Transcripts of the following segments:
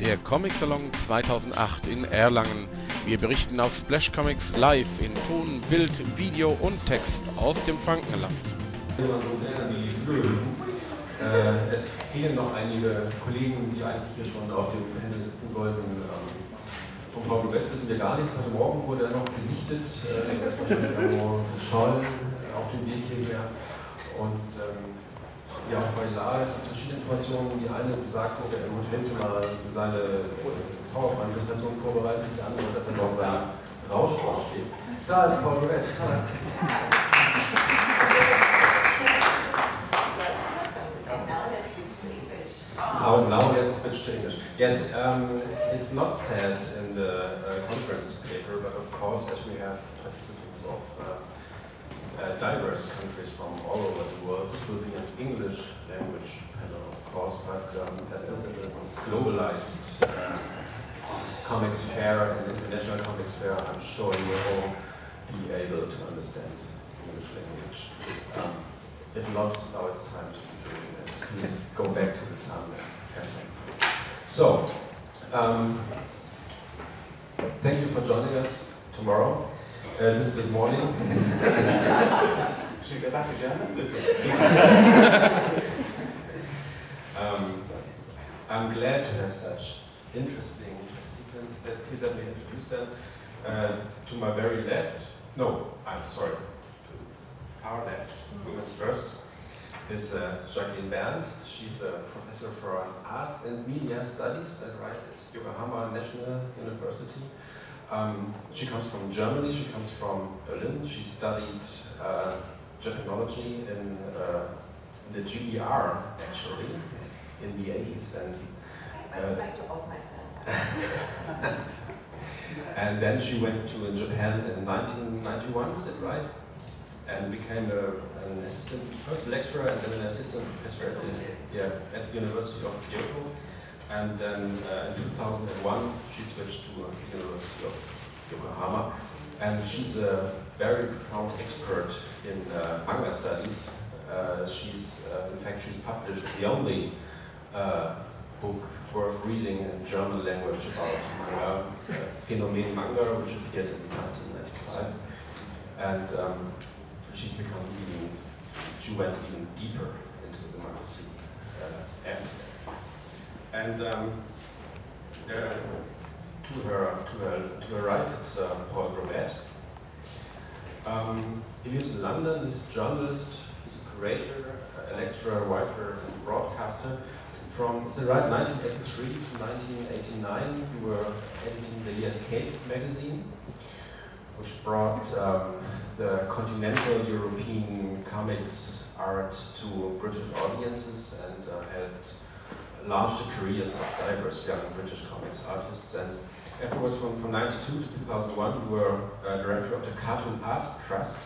der Comic Salon 2008 in Erlangen. Wir berichten auf Splash Comics live in Ton, Bild, Video und Text aus dem Frankenland. Äh, es fehlen noch einige Kollegen, die eigentlich hier schon auf dem Panel sitzen sollten. Ähm, vom Frau Blubett wissen wir gar nichts. Heute Morgen wurde er noch gesichtet, äh, verschollen auf dem Weg hierher. Und ähm, ja, Frau Hilar, es gibt verschiedene Informationen. Die eine sagt, dass er im Hotelzimmer seine PowerPoint-Präsentation vorbereitet, die andere, dass er noch seinen Rausch steht. Da ist Paul Blubett. How now let's switch to English. Yes, um, it's not said in the uh, conference paper, but of course, as we have participants of uh, uh, diverse countries from all over the world. This will be an English language panel, of course, but um, as this is a globalized uh, comics fair and international comics fair, I'm sure you will all be able to understand English language. Um, if not, now it's time to, go back to the sound. So, um, thank you for joining us tomorrow. Uh, this this morning. Should we go back to German? um, I'm glad to have such interesting participants. Uh, please let me introduce them. Uh, to my very left, no, I'm sorry, to far left, women's first, is uh, Jacqueline Berndt. She's a professor for art and media studies right at Yokohama National University. Um, she comes from Germany, she comes from Berlin. She studied uh, Japanology in uh, the GDR, actually, in the 80s. And, I would like to out myself. and then she went to Japan in 1991, is that right? And became a, an assistant, first lecturer and then an assistant professor at the, yeah, at the University of Kyoto. And then uh, in 2001, she switched to uh, the University of Yokohama. And she's a very profound expert in uh, manga studies. Uh, she's, uh, in fact, she's published the only uh, book worth reading in German language about manga. It's Phänomen Manga, which appeared in 1995. And um, she's become even, she went even deeper into the manga scene. and and um, there, to her to her to her right, it's uh, Paul Gravett. Um, he lives in London. He's a journalist. He's a curator, a lecturer, writer, and broadcaster. From is it right? 1983 to 1989, you were editing the Escape magazine, which brought um, the continental European comics art to British audiences and uh, helped launched the careers of diverse young British comics artists. And afterwards, from, from 92 to 2001, you were uh, director of the Cartoon Art Trust.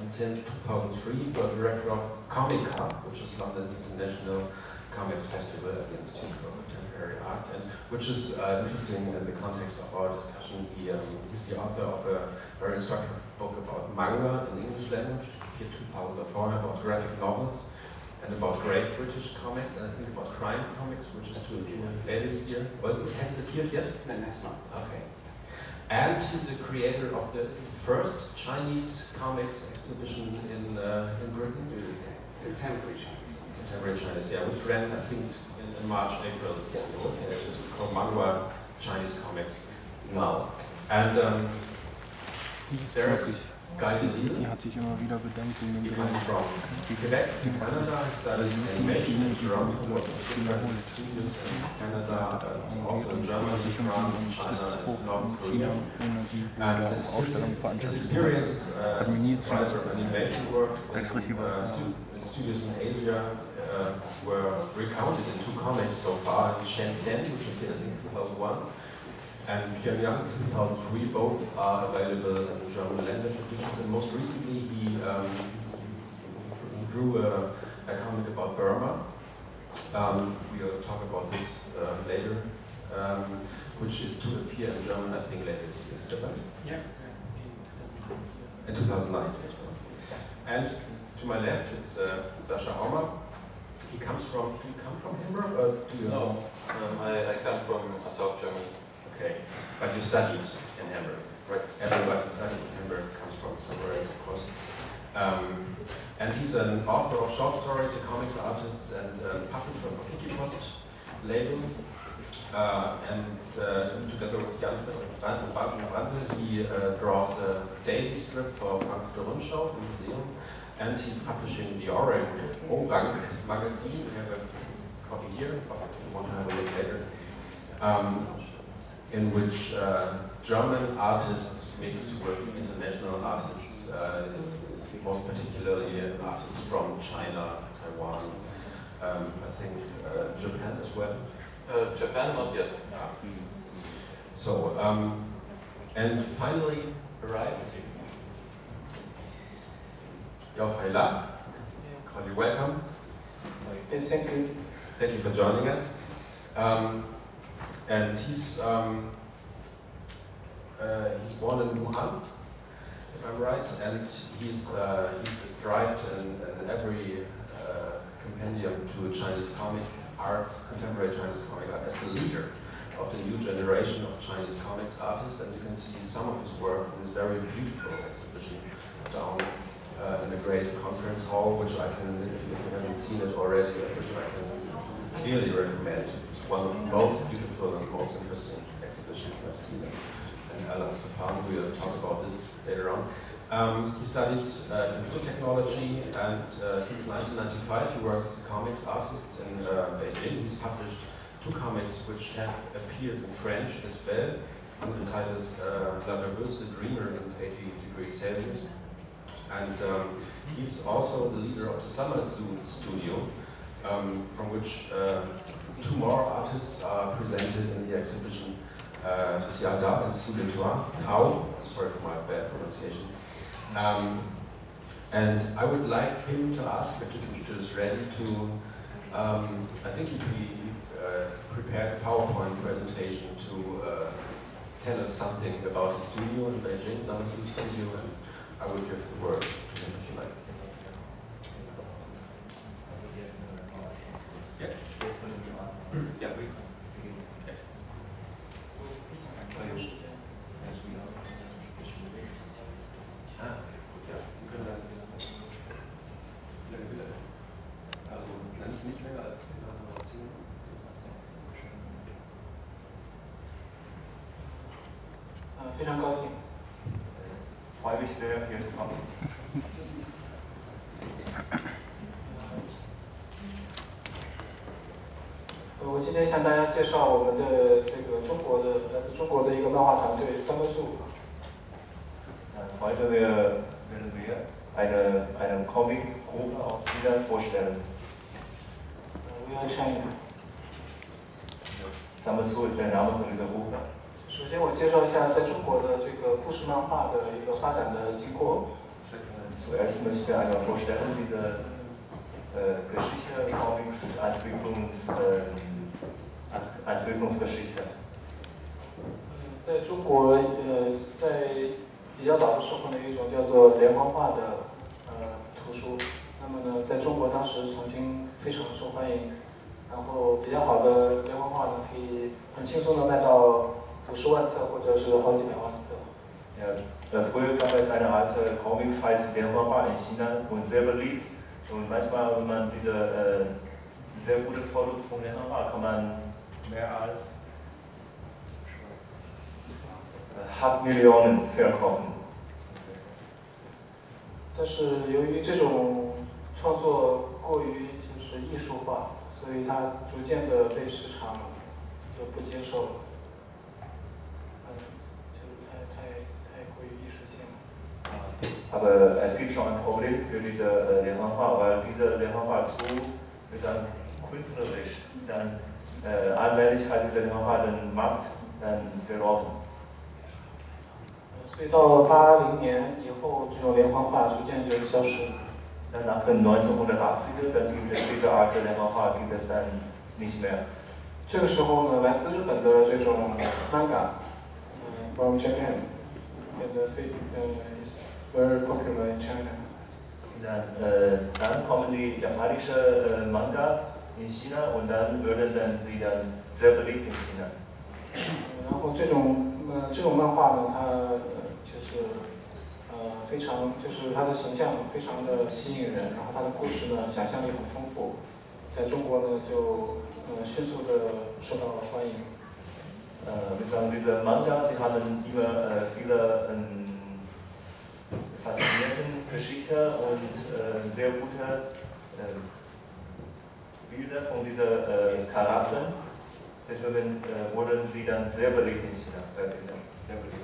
And since 2003, you were director of Comica, which is London's international comics festival at the Institute of Contemporary Art, and which is uh, interesting in the context of our discussion. He, um, he's the author of a very instructive book about manga in English language, here 2004, about graphic novels and about great British comics, and I think about crime comics, which is to appear later this year. Well, it hasn't appeared yet? No, next month. Okay. And he's the creator of the, the first Chinese comics exhibition in, uh, in Britain. Contemporary Chinese. Contemporary Chinese, yeah, which ran, I think, in, in March, April. Yeah. Yeah, it was called Manhua Chinese Comics Now. And um, Sie ist there's Die hat sich immer wieder bedankt in den Die müssen nicht die Dinge, die man wiederholt. Leitet also eine Rede und ist auch in China ohne die Bilder und Ausstellungen veranstaltet. Äh, hat mir nie zu Exklusiv äh, Studios in Asia uh, were recounted in two comics so far in Shenzhen, which appeared in 2001. And Pyongyang 2003, both are available in German language editions. And most recently, he um, drew a, a comic about Burma. Um, we will talk about this uh, later, um, which is to appear in German, I think, later this year. Is that right? Yeah. In 2009. And to my left, it's uh, Sascha Hommer. he comes from, do you come from Hamburg or do you? No, um, I, I come from South Germany. Okay, but you studied in Hamburg, right? Everybody studies in Hamburg comes from somewhere else, of course. Um, and he's an author of short stories, a comics artist, and uh, publisher of Wikipost label. Uh, and uh, together with Jan Brandl, he uh, draws a daily strip for Frankfurter Rundschau, the museum, and he's publishing the Orang, Orang magazine. We have a copy here, if you want to have a look later, um, in which uh, German artists mix with international artists, uh, most particularly artists from China, Taiwan, um, I think uh, Japan as well. Uh, Japan, not yet. So, um, and finally arrived Yao Fei La. Call you welcome. Yes, thank you. Thank you for joining us. Um, and he's um, uh, he's born in Wuhan, if I'm right, and he's uh, he's described in, in every uh, compendium to Chinese comic art, contemporary Chinese comic art, as the leader of the new generation of Chinese comics artists, and you can see some of his work in this very beautiful exhibition down uh, in a great conference hall, which I can, if you haven't seen it already, which I can clearly recommend. One of the most beautiful and most interesting exhibitions I've seen in Alan Stefan. We'll talk about this later on. Um, he studied uh, computer technology and uh, since 1995 he works as a comics artist in uh, Beijing. He's published two comics which have appeared in French as well. One the uh, La Nerveuse, the Dreamer in 80 degrees Celsius. And um, he's also the leader of the Summer Zoo Studio, um, from which uh, two more artists are presented in the exhibition, uh, and Toits. How? Sorry for my bad pronunciation. Um, and I would like him to ask if the computer is ready to, um, I think he uh, prepared a PowerPoint presentation to uh, tell us something about his studio in Beijing, Zoo Studio, and I would give the word to him if you like. 比较早的时候呢，有一种叫做连环画的呃图书。那么呢，在中国当时曾经非常受欢迎，然后比较好的连环画呢，可以很轻松的卖到五十万册或者是好几百万册。 Ja, äh, früher gab es eine alte Comics, heißt Lianhua in China und sehr beliebt. Und manchmal, wenn man diese äh, sehr gutes Produkt von Lianhua, kann man mehr als äh, halb Millionen verkaufen. 但是由于这种创作过于就是艺术化，所以它逐渐的被市场就不接受了。嗯，就是太太太过于艺术性了。Aber es gibt schon ein Problem für diese äh, Lianhua, weil diese Lianhua zu ist dann künstlerisch. Dann äh, allmählich hat diese Lianhua den Markt dann verloren. 所以到了八零年以后，这种连环画逐渐就消失了。Dann nach den 1980er, dann gibt es diese Art der Lianhua, gibt es dann nicht mehr. 这个时候呢，来自日本的这种 manga，嗯，from Japan，变得非呃 very popular in China。Dann, äh, dann kommen die japanischen äh, Manga in China und dann würden dann sie dann sehr beliebt in China. 嗯然后这种呃这种漫画呢，它呃就是呃非常就是它的形象非常的吸引人，然后它的故事呢想象力很丰富，在中国呢就呃迅速的受到了欢迎。 Äh, wir sagen, diese Manga, sie haben immer äh, viele ähm, faszinierende Geschichten und äh, sehr gute äh, Bilder von diesen äh, Charakteren. Deswegen äh, wurden sie dann sehr beliebt in China. Äh, sehr beliebt.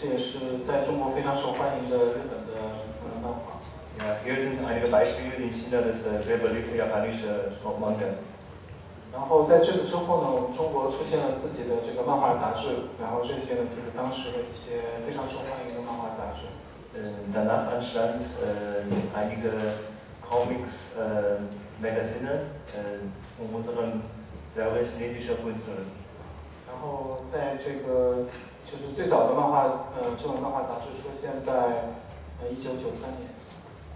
这也是在中国非常受欢迎的日本的呃漫画。Ja, hier sind einige Beispiele in China des äh, sehr beliebten japanischen Manga. 然后在这个之后呢，我们中国出现了自己的这个漫画杂志，然后这些呢就是当时的一些非常受欢迎的漫画杂志。Äh, danach entstand äh, einige Comics, äh, Magazine äh, von unseren selber chinesischen Künstlern. 然后在这个就是最早的漫画，呃，这种漫画杂志出现在呃一九九三年。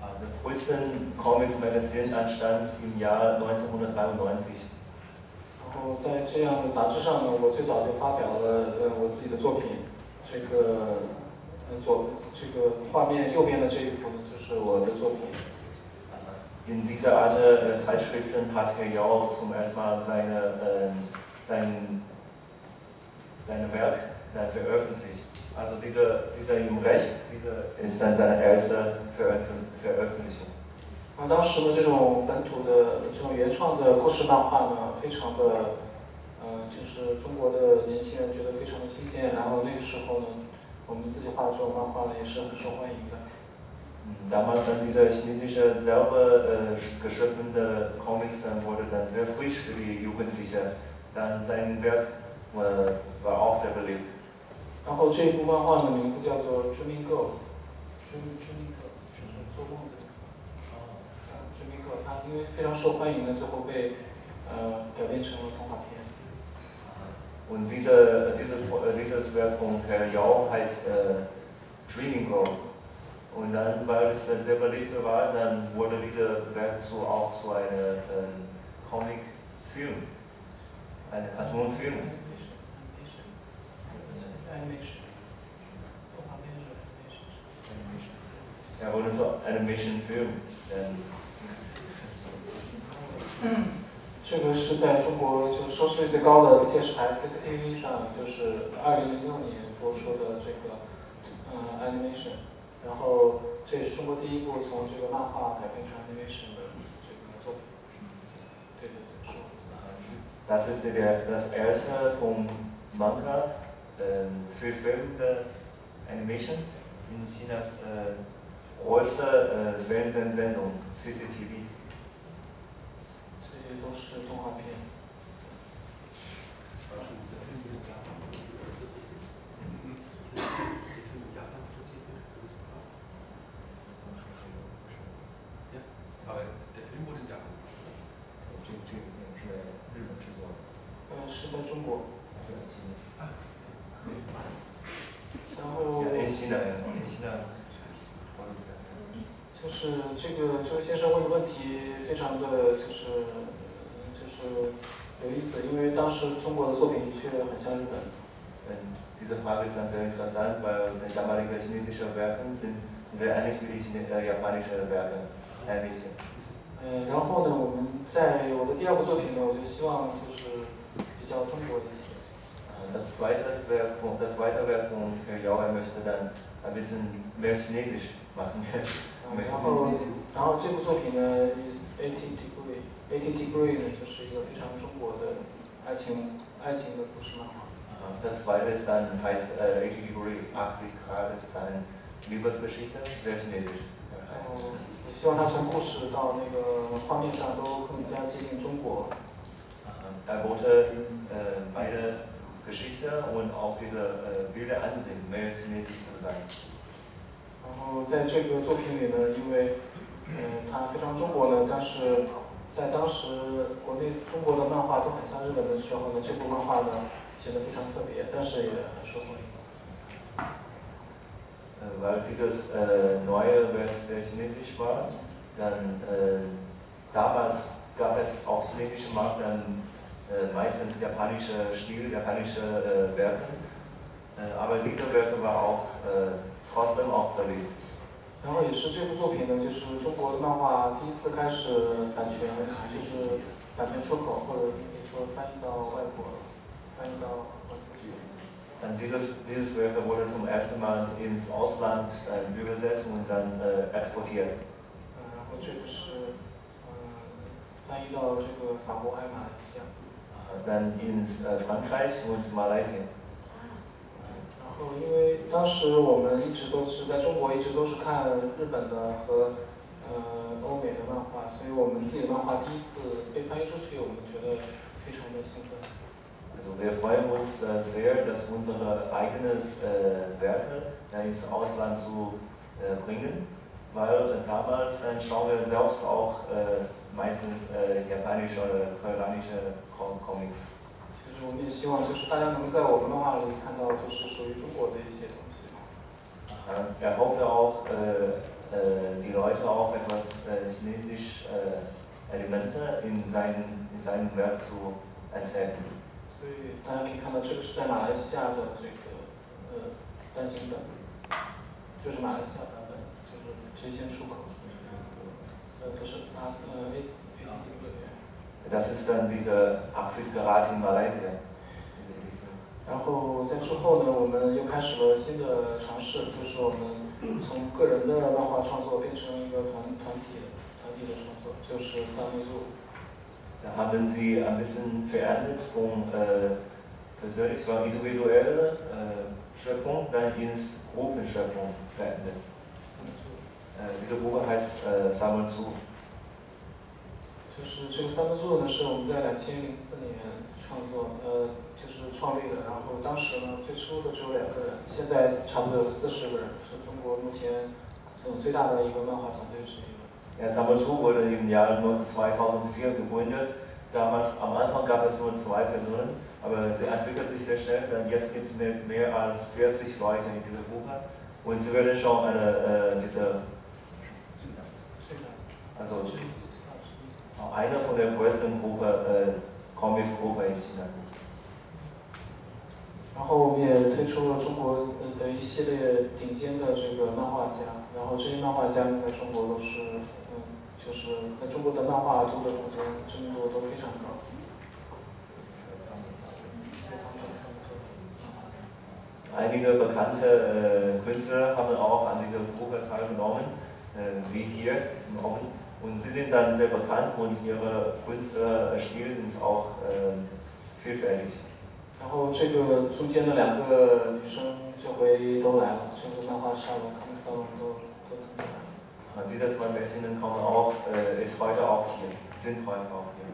Äh, Das größte Comics Magazin entstand im Jahr 1993. 然后在这样的杂志上呢，我最早就发表了呃我自己的作品。这个呃左这个画面右边的这一幅呢，就是我的作品。 In dieser Art äh, Zeitschriften hat Herr Yao zum ersten Mal seine, äh, sein, seine Werk äh, veröffentlicht. Also dieser, dieser im Recht, dieser ist dann seine erste Veröffent Veröffentlichung. 然后当时的这种本土的这种原创的故事漫画呢，非常的，呃，就是中国的年轻人觉得非常的新鲜。然后那个时候呢，我们自己画的这种漫画呢，也是很受欢迎的。 Damals dann diese chinesische selber äh, geschriebene Comics dann wurde dann sehr frisch für die Jugendlichen. Dann sein Werk äh, war auch sehr beliebt. 然后这一部漫画的名字叫做《Dreaming Girl》，Dream Dreaming Girl 就是做梦的。啊，Dreaming Girl 它因为非常受欢迎呢，最后被呃改编成了动画片。 Und diese, dieses, äh, dieses Werk von Herr Yao heißt äh, Dreaming Girl. Und dann, weil es dann sehr beliebt war, dann wurde dieses Werk zu, auch zu einem ähm, Comic-Film, einem Cartoon-Film. Ja, wurde so Animation-Film. Ähm, 这个是在中国就收视率最高的电视台 CCTV 上，就是二零零六年播出的这个呃 animation，然后这也是中国第一部从这个漫画改编成 animation 的这个作品。对对对，是我。 Das ist der, das erste vom Manga ähm, verfilmte Animation in Chinas äh, größte äh, Fernsehsendung CCTV. 这些都是动画片。 Aber 就是这个这位先生问的问题非常的就是呃就是有意思，因为当时中国的作品的确很像日本。 Ähm, Diese Frage ist dann sehr interessant, weil die damalige chinesische Werke sind sehr ähnlich wie die Chine äh, japanische Werke. Ähnlich. 呃，然后呢，我们在我的第二部作品呢，我就希望就是比较中国一些。 Äh, Das zweite Werk von, das zweite Werk von Herr Yao, er möchte dann ein bisschen mehr Chinesisch machen. 嗯然后，然后这部作品呢，is eighty degree，eighty degree 呢就是一个非常中国的爱情爱情的故事漫画。 Äh, Das zweite ist dann heißt äh, 80 Degree, 80 Grad, das ist eine Liebesgeschichte, sehr chinesisch. 然后，我希望它从故事到那个画面上都更加接近中国。 Äh, Er wollte äh, beide Geschichte und auch diese äh, Bilder ansehen, mehr chinesisch zu sein. 然后在这个作品里呢，因为嗯、呃它非常中国呢，但是在当时国内中国的漫画都很像日本的时候呢，这部漫画呢显得非常特别，但是也很受欢迎。 Äh, weil dieses äh, neue Werk sehr chinesisch war. Dann äh, damals gab es auf chinesischen Markt dann äh, meistens japanische Stil, japanische äh, Werke. Äh, aber diese Werke war auch äh, trotzdem auch beliebt. 然后也是这部作品呢，就是中国的漫画第一次开始版权，就是版权出口，或者说翻译到外国，翻译到外国去。Dann dieses, dieses Werk wurde zum ersten Mal ins Ausland äh, übersetzt und dann äh, exportiert. 嗯，然后这个是嗯翻译到这个法国还有马来西亚。Äh, Dann ins äh, Frankreich und Malaysia. 然后因为当时我们一直都是在中国，一直都是看日本的和呃欧美的漫画，所以我们自己的漫画第一次被翻译出去，我们觉得非常的兴奋。 Also wir freuen uns äh, sehr, dass unsere eigenes äh, Werke äh, ins Ausland zu äh, bringen, weil äh, damals äh, schauen wir selbst auch äh, meistens äh, japanische oder koreanische Com Comics. 其实我们也希望就是大家能在我们漫画里看到就是属于中国的一些东西。Äh, er hoffte auch, äh, äh, die Leute auch etwas äh, chinesisch äh, Elemente in, seinen, in seinem Werk zu entdecken. 所以大家可以看到，这个是在马来西亚的这个呃单行本，就是马来西亚版本，就是直线出口。呃，不是啊，呃对。Das ist dann diese 80 Grad in Malaysia. Diese Edition. 然后在之后呢，我们又开始了新的尝试，就是我们从个人的漫画创作变成一个团团体团体的创作，就是三维组。 Da haben sie ein bisschen verändert vom äh, persönlich von individuelle äh, Schöpfung dann ins Gruppenschöpfung verändert. Äh, diese Gruppe heißt äh, Sammel zu. 就是这个三维组呢，是我们在两千零四年创作，呃，就是创立的。然后当时呢，最初的只有两个人，现在差不多有四十个人，是中国目前这种最大的一个漫画团队之一了。 Ja, Sammel zu wurde im Jahr 2004 gegründet. Damals am Anfang gab es nur zwei Personen, aber sie entwickelt sich sehr schnell. Dann jetzt gibt es mehr, mehr als 40 Leute in dieser Gruppe und sie werden schon eine, äh, diese, 最大 also eine von den größten äh, Comics-Gruppe in China. 然后我们也推出了中国呃的一系列顶尖的这个漫画家，然后这些漫画家呢，在中国都是嗯，就是在中国的漫画读者中间知名度都非常高。Einige bekannte äh, Künstler haben auch an dieser Gruppe teilgenommen, äh, wie hier im Oben. Und sie sind dann sehr bekannt und ihre Künstlstil ist auch äh, vielfältig. 然后这个中间的两个女生这回都来了，这个漫画沙龙、康萨龙都都参加了。 Und diese zwei Mädchen kommen auch, äh, ist heute auch hier, sind heute auch hier.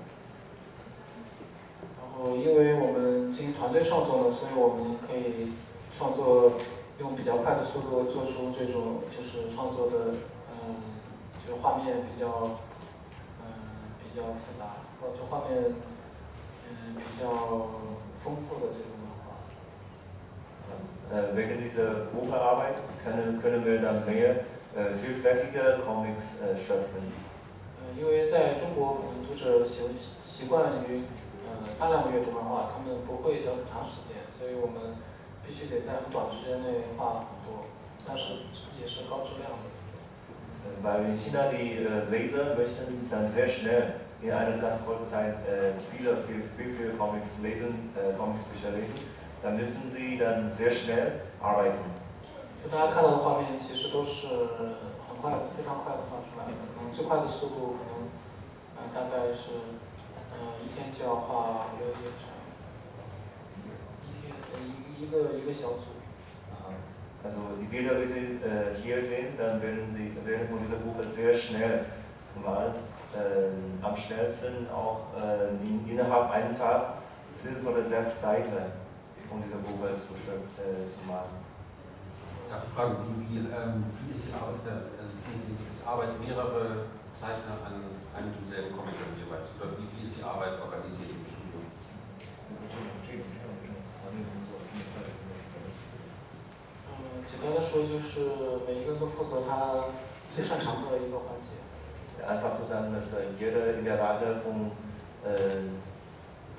然后因为我们进行团队创作呢，所以我们可以创作用比较快的速度做出这种就是创作的嗯， 就画面比较嗯比较复杂，或者画面嗯比较丰富的这种漫画。Äh, wegen dieser Gruppearbeit können, können wir dann mehr äh, vielfältige Comics äh, schöpfen. 嗯，因为在中国，我们读者习习惯于呃大量的阅读漫画，他们不会等很长时间，所以我们必须得在很短的时间内画很多，但是也是高质量的。Äh, Weil in China die äh, Leser möchten dann sehr schnell in einer ganz kurzen Zeit äh, viele, viel, viel, viel Comics lesen, äh, Comicsbücher lesen, dann müssen sie dann sehr schnell arbeiten. 就大家看到的画面，其实都是很快、非常快的画出来的。可能最快的速度可能呃大概是呃一天就要画六页这样，一天呃一一个一个小组。 Also die Bilder, wie Sie äh, hier sehen, dann werden, die, werden von dieser Gruppe sehr schnell gemalt. Äh, am schnellsten auch äh, in, innerhalb einen Tag fünf oder sechs Seiten von dieser Gruppe zu, äh, zu malen. Darf ich fragen, wie, wie, ähm, wie ist die Arbeit also es arbeiten mehrere Zeichner an einem demselben Comic jeweils, oder wie, wie ist die Arbeit organisiert 简单的说就是每一个人都负责他最擅长的一个环节。Einfach zu sagen, dass äh, jeder in der Lage von, äh,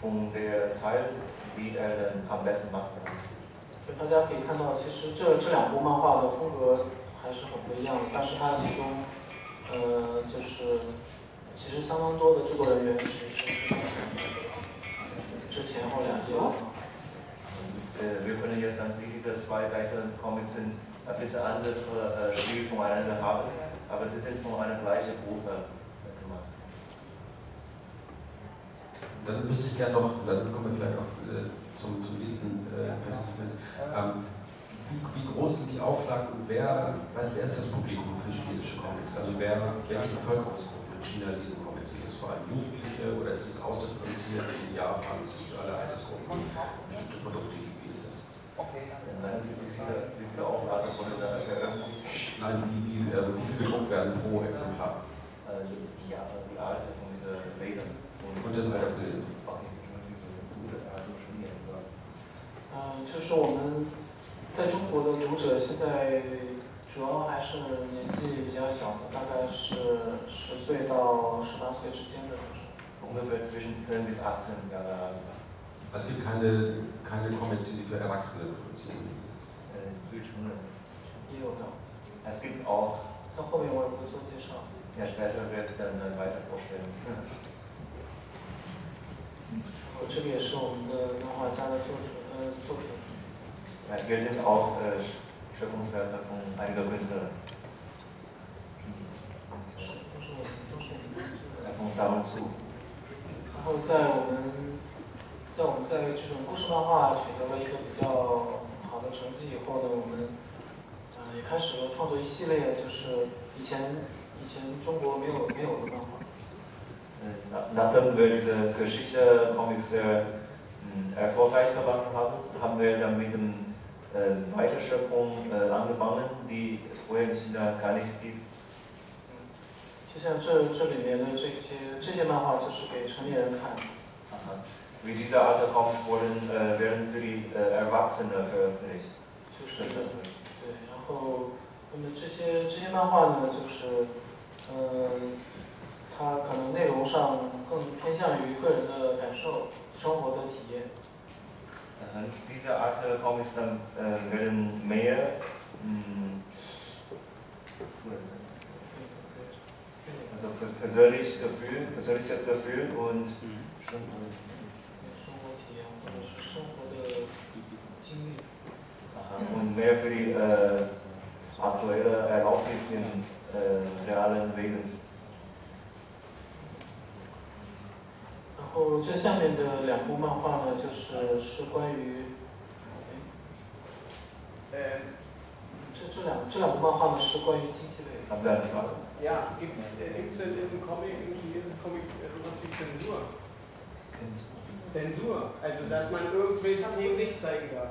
von der Teil, wie er dann am besten macht. 就大家可以看到，其实这这两部漫画的风格还是很不一样的，但是它其中，呃，就是其实相当多的制作人员是是之前后两届的。Äh, wir können jetzt an sich diese zwei Seiten Comics sind ein bisschen andere äh, Stil voneinander haben, aber sie sind von einer gleichen Gruppe gemacht. Dann wüsste ich gerne noch, dann kommen wir vielleicht auch äh, zum, zum nächsten äh. Ähm, wie, wie groß sind die Auflagen und wer, wer ist das Publikum für chinesische Comics? Also wer, welche Bevölkerungsgruppen in China lesen Comics? Sind das vor allem Jugendliche oder ist es ausdifferenziert in Japan, dass es für alle Altersgruppen bestimmte Produkte gibt? Wie ist das? Äh, Meinen Sie, wie viele, wie viele Auflagen wurde da veröffentlicht? Nein, wie, wie, äh, wie viel gedruckt werden pro Exemplar? Äh, die, Jahre, die Art von dieser Leser. Und das Alter der Leser. Okay, gute Art und Schmieren. 嗯，就是我们在中国的读者现在主要还是年纪比较小的，大概是十岁到十八岁之间的读者。 Ungefähr zwischen 10 bis 18 Jahre alt. Also es gibt keine, keine Comics, die sie für Erwachsene produzieren. Äh, Bildschirme. 也有的， Es gibt auch, 那后面我也会做介绍。 ja später wird dann äh, weiter vorstellen. 我这个也是我们的漫画家的作者呃作品。 Ja, hier sind auch äh, Schöpfungswerke von einiger Künstler. 都是都是我们都是我们的作者 Äh, von Samen zu. 然后在我们 在我们在这种故事漫画取得了一个比较好的成绩以后呢，我们呃也开始了创作一系列就是以前以前中国没有没有的漫画。Äh, nach- Nachdem wir diese Geschichte Comics sehr mh, erfolgreich gemacht haben, haben wir dann mit dem äh, Weiterschöpfung äh, angefangen, die vorher in China gar nicht gibt. 就像这这里面的这些这些漫画就是给成年人看的，Aha. Wie diese Art der Comics wurden, äh, werden für die äh, Erwachsene veröffentlicht. 就是对，然后那么这些这些漫画呢，就是嗯、它可能内容上更偏向于个人的感受、生活的体验。 Äh, Diese Art der Comics dann, äh, werden mehr mh, also per- persönlich Gefühl, persönliches Gefühl und 生 经历。 und mehr für die äh, aktuelle Erlaubnis im äh, realen Leben. 然后这下面的两部漫画呢，就是是关于，哎，这这两这两部漫画呢是关于经济类的。 Habt ihr eine Frage? Ja, gibt es in diesem Comic, im chinesischen Comic, äh, sowas wie Zensur? Zensur, also dass man irgendwelche Themen nicht zeigen darf.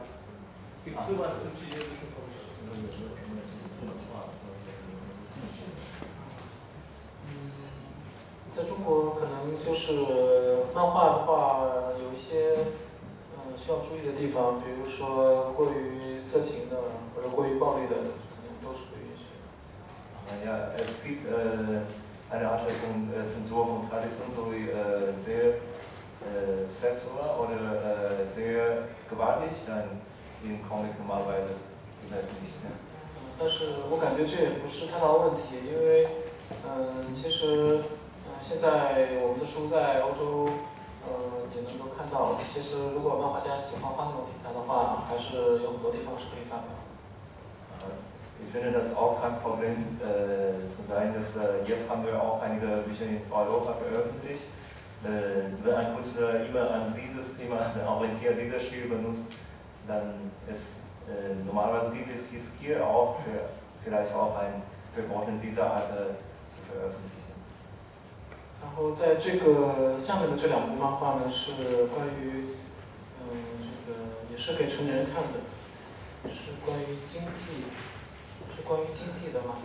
Gibt es sowas im chinesischen Comic? 嗯，在中国可能就是漫画的话，有一些嗯需要注意的地方，比如说过于色情的或者过于暴力的，可能都是不允许的。 Ja, es gibt äh, eine Art von äh, Zensur von Tradition sowie äh, sehr äh, sexuell oder äh, sehr gewaltig, dann im Comic normalerweise gibt es nicht. Ja. 嗯，但是我感觉这也不是太大问题，因为嗯，其实嗯现在我们的书在欧洲嗯也能够看到，其实如果漫画家喜欢画那种题材的话，还是有很多地方是可以发表的。 Ich finde das auch kein Problem äh, zu sein, dass äh, jetzt haben wir auch einige Bücher in Europa veröffentlicht. Äh, wenn ein Künstler immer an dieses Thema orientiert, dieser Stil benutzt, dann ist äh, normalerweise gibt es dies hier auch für, vielleicht auch ein Verbot in dieser Art äh, zu veröffentlichen. 然后在这个下面的这两部漫画呢，是关于嗯这个也是给成年人看的，是关于经济，是关于经济的漫画。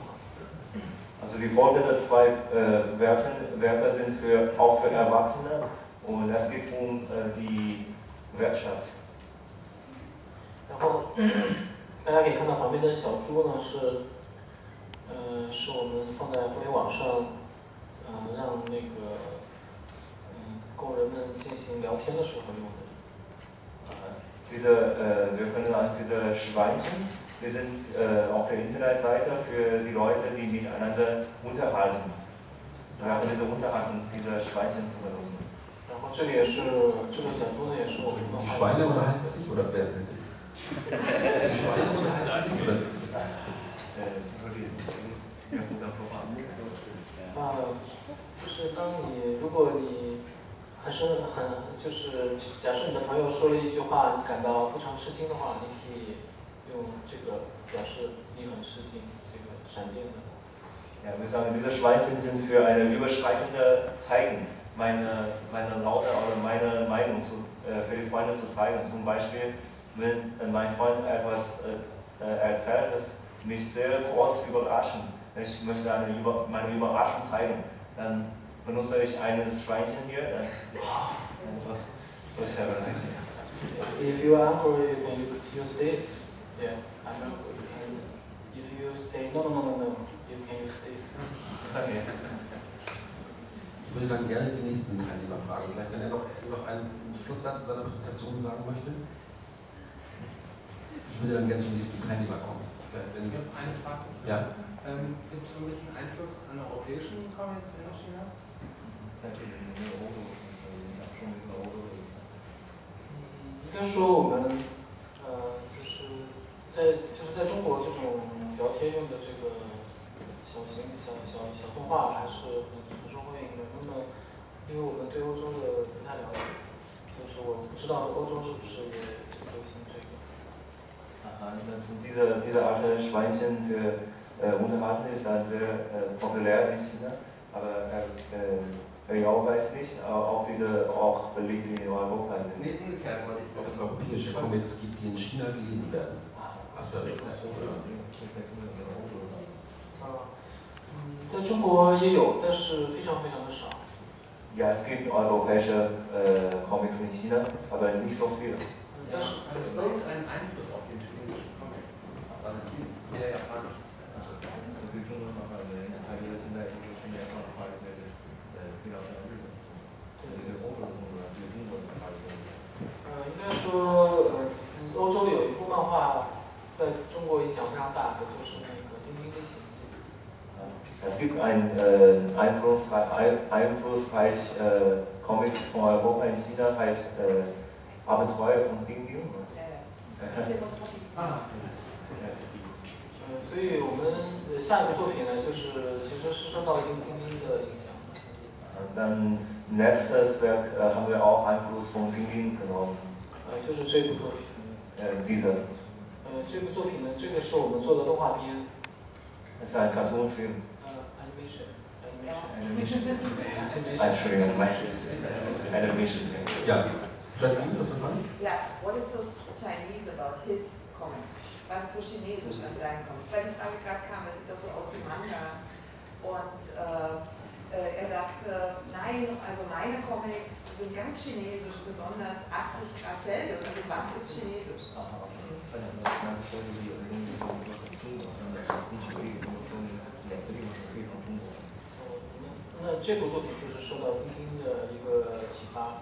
Also die vorderen zwei äh, Werke, Werke sind für, auch für Erwachsene und es geht um äh, die Wirtschaft. 然后 大家可以看到旁边的小猪呢是，呃，是我们放在互联网上，呃，让那个，嗯，工人们进行聊天的时候用的。 Diese, äh, wir können sagen, diese Schweinchen, die sind äh, auf der Internetseite für die Leute, die miteinander unterhalten. Ja, um diese Unterhaltung dieser Schweinchen zu benutzen. 然后这个也是这个小猪呢，也是我们的 Die Schweine unterhalten sich oder wer will sich? Die Schweine unterhalten sich oder? Äh, das ist wirklich ein ganz guter Programm. 那就是当你如果你很生很就是假设你的朋友说了一句话，你感到非常吃惊的话，你可以 用这个表示你很吃惊，这个闪电的。 Ja, wir sagen, diese Schweinchen sind für eine überschreitende Zeigen, meine, meine Laune oder meine Meinung zu, äh, für die Freunde zu zeigen. Zum Beispiel, wenn äh, mein Freund etwas äh, äh, erzählt, das mich sehr groß überraschen. Ich möchte eine Über meine Überraschung zeigen. Dann benutze ich ein Schweinchen hier. Dann, so, so ich habe If you are angry, you can use this. Yeah, I'm angry. And if you say no, no, no, no, no, you can use this. okay. Ich würde dann gerne den nächsten Teilnehmer fragen, vielleicht wenn er noch, noch einen Schlusssatz zu seiner Präsentation sagen möchte. Ich würde dann gerne zum nächsten Teilnehmer kommen. Vielleicht, wenn- Ich habe eine Frage. Ja. Ähm, Gibt es irgendwelchen Einfluss an europäischen Comics in China? 应该说我们，呃，就是 在就是在中国这种聊天用的这个小型小小小动画还是很很受欢迎的。那么，因为我们对欧洲的不太了解，就是我不知道欧洲是不是也流行这个。 Aha, Das sind diese, diese Art Schweinchen für äh, Unterhalten ist dann sehr äh, populär in China, aber äh, äh, ja, weiß nicht, aber auch diese auch beliebt in Europa sind. Nee, umgekehrt wollte ich, ob es europäische Comics gibt, die in China gelesen werden. Asterix oder 啊，嗯，在中国也有，但是非常非常的少。 Ja, es gibt europäische äh, Comics in China, aber nicht so viele. 但是 Hat es irgendeinen Einfluss auf den chinesischen Comic? Weil es sieht sehr japanisch Es gibt ein äh, einflussreich, ein- einflussreich äh, Comics von Europa in China, heißt äh, Abenteuer von Ding Ding. Ah, 呃，所以我们呃下一部作品呢，就是其实是受到丁丁丁的影响的。 Und dann nächstes Werk äh, haben wir auch Einfluss von Ding Ding genommen. 呃，就是这部作品。 Äh, diese. 呃，这部作品呢，这个是我们做的动画片， Es ist ein Cartoonfilm. Ja? Yeah, what is so Chinese about his comics? Was so chinesisch an seinen Comics? Weil die Frage gerade kam, das sieht doch so aus wie Manga. Und äh, äh, er sagte, nein, also meine Comics sind ganz chinesisch, besonders 80 Grad Celsius. Also was ist chinesisch? 他那么你举个例子，跟我说明哪个地方是非常中国的。那这部作品就是受到丁丁的一个启发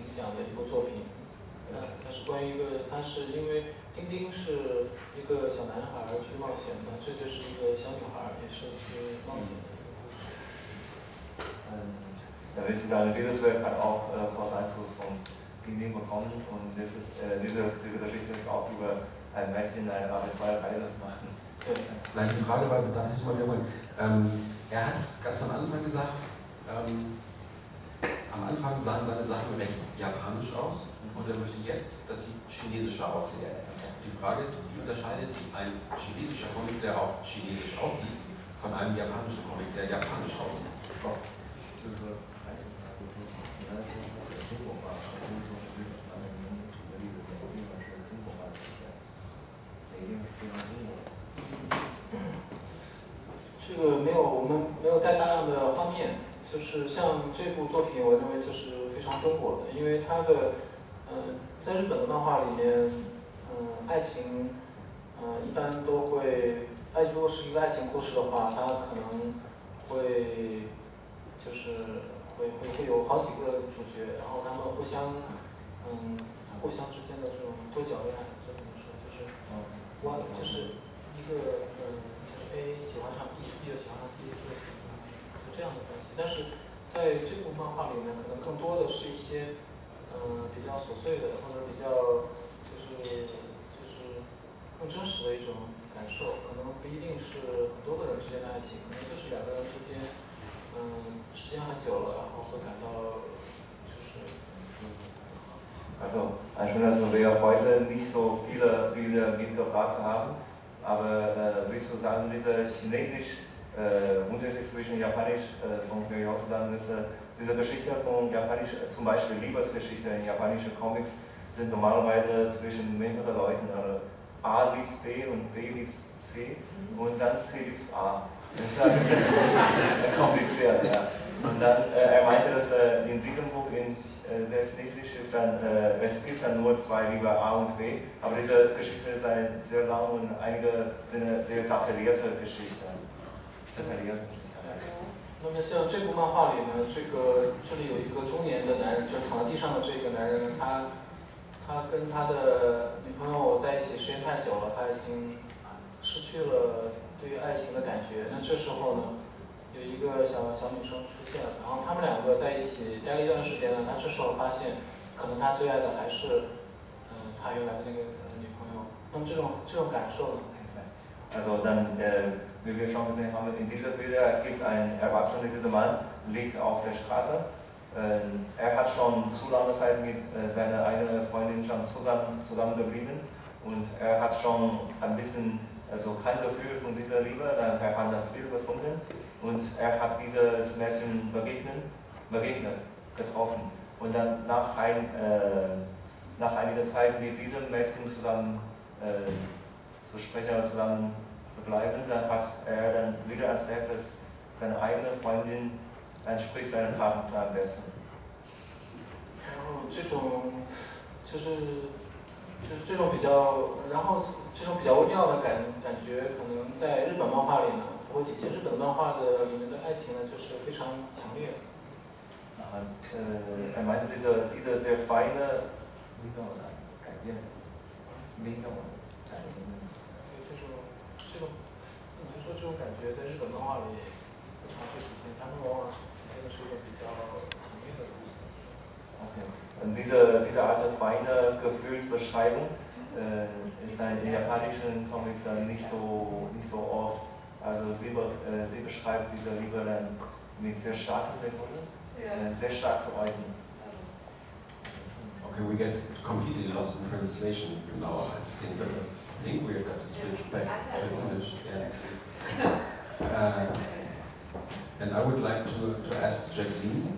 影响的一部作品。呃，它是关于一个，它是因为丁丁是一个小男孩儿去冒险的，这就是一个小女孩儿也是去冒险的一个故事。 Ähm, Da will ich sagen, dieses Werk hat auch äh, großen Einfluss von Ding Ding bekommen und das, ist, äh, diese, diese Geschichte ist auch über ein Mädchen, eine Abenteuerreise macht. Vielleicht die Frage war, darf ich das mal wiederholen? Ähm, er hat ganz am Anfang gesagt, ähm, am Anfang sahen seine Sachen recht japanisch aus und er möchte jetzt, dass sie chinesischer aussehen. Die Frage ist, wie unterscheidet sich ein chinesischer Comic, der auch chinesisch aussieht, von einem japanischen Comic, der japanisch aussieht? 就是像这部作品，我认为就是非常中国的，因为它的，嗯、在日本的漫画里面，嗯、爱情，呃，一般都会爱，如果是一个爱情故事的话，它可能会就是会会会有好几个主角，然后他们互相嗯互相之间的这种多角恋，这怎么说？就是我就是一个嗯就是 A 喜欢上 B，B 又喜欢上 C，就这样的。但是在这部漫画里面，可能更多的是一些嗯比较琐碎的，或者比较就是就是更真实的一种感受，可能不一定是很多个人之间的爱情，可能就是两个人之间，嗯，时间很久了，然后会感到就是。Also, ein schöner so wir heute nicht so viele Bilder mitgebracht haben, aber äh, würdest du sagen, diese chinesisch äh, Unterschied zwischen Japanisch äh, von auch sagen, dass äh, diese Geschichte von Japanisch, äh, zum Beispiel Liebesgeschichte in japanischen Comics, sind normalerweise zwischen mehreren Leuten. Also A liebt B und B liebt C und dann C liebt A. Das ist ein bisschen kompliziert, ja. Und dann, äh, er meinte, dass äh, in diesem Buch in äh, sehr chinesisch ist dann, äh, es gibt dann nur zwei Liebe A und B, aber diese Geschichte ist eine sehr lange und einige Sinne sehr detaillierte Geschichte. 那么像这部漫画里呢，这个这里有一个中年的男人，就是躺在地上的这个男人，他他跟他的女朋友在一起时间太久了，他已经失去了对于爱情的感觉。那这时候呢，有一个小小女生出现了，然后他们两个在一起待了一段时间呢，他这时候发现，可能他最爱的还是嗯他原来的那个女朋友。那么这种这种感受呢？Also dann, äh, wie wir schon gesehen haben, in dieser Bilder, es gibt einen Erwachsenen, dieser Mann liegt auf der Straße. Ähm, er hat schon zu lange Zeit mit äh, seiner eigenen Freundin schon zusammen, zusammengeblieben und er hat schon ein bisschen, also kein Gefühl von dieser Liebe, dann er hat er viel getrunken und er hat dieses Mädchen begegnet, begegnet getroffen. Und dann nach, ein, äh, nach einiger Zeit mit diesem Mädchen zusammen äh, zu sprechen zusammen zu bleiben, dann hat er dann wieder entdeckt, dass seine eigene Freundin entspricht seinem Charakter am besten. 然后这种就是就是这种比较，然后这种比较微妙的感感觉，可能在日本漫画里呢不会体现。日本漫画的里面的爱情呢，就是非常强烈。 Äh, er meinte, diese, diese sehr feine Liebe, 这 这种感觉在日本漫画里不常会体现，他们往往体现的是一种比较强烈的东西。 Okay. Und diese, diese Art der feine Gefühlsbeschreibung äh, ist dann in japanischen Comics dann nicht so, nicht so oft. Also sie, be, äh, sie beschreibt diese Liebe dann mit sehr starken Methoden, äh, sehr stark zu äußern. Okay, we get completely lost in translation now. I think, I think we have got to switch back to English. Yeah. Uh, and I would like to, to ask Jacqueline.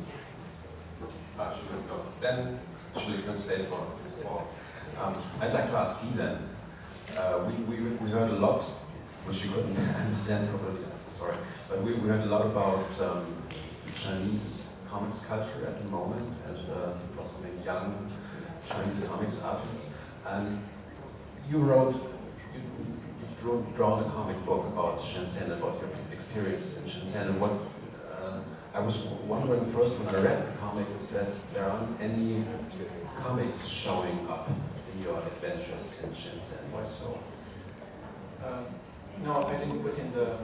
Ah, she will go. Then she will translate for for- um, I'd like to ask you then. Uh, we, we, we heard a lot, which you couldn't understand properly. Sorry, but we, we heard a lot about um, Chinese comics culture at the moment, and uh, also many young Chinese comics artists. And you wrote, you, drawn a comic book about Shenzhen, about your experience in Shenzhen, and what uh, I was wondering first when I read the comic is that there aren't any comics showing up in your adventures in Shenzhen. Why so? Um, no, I didn't put in the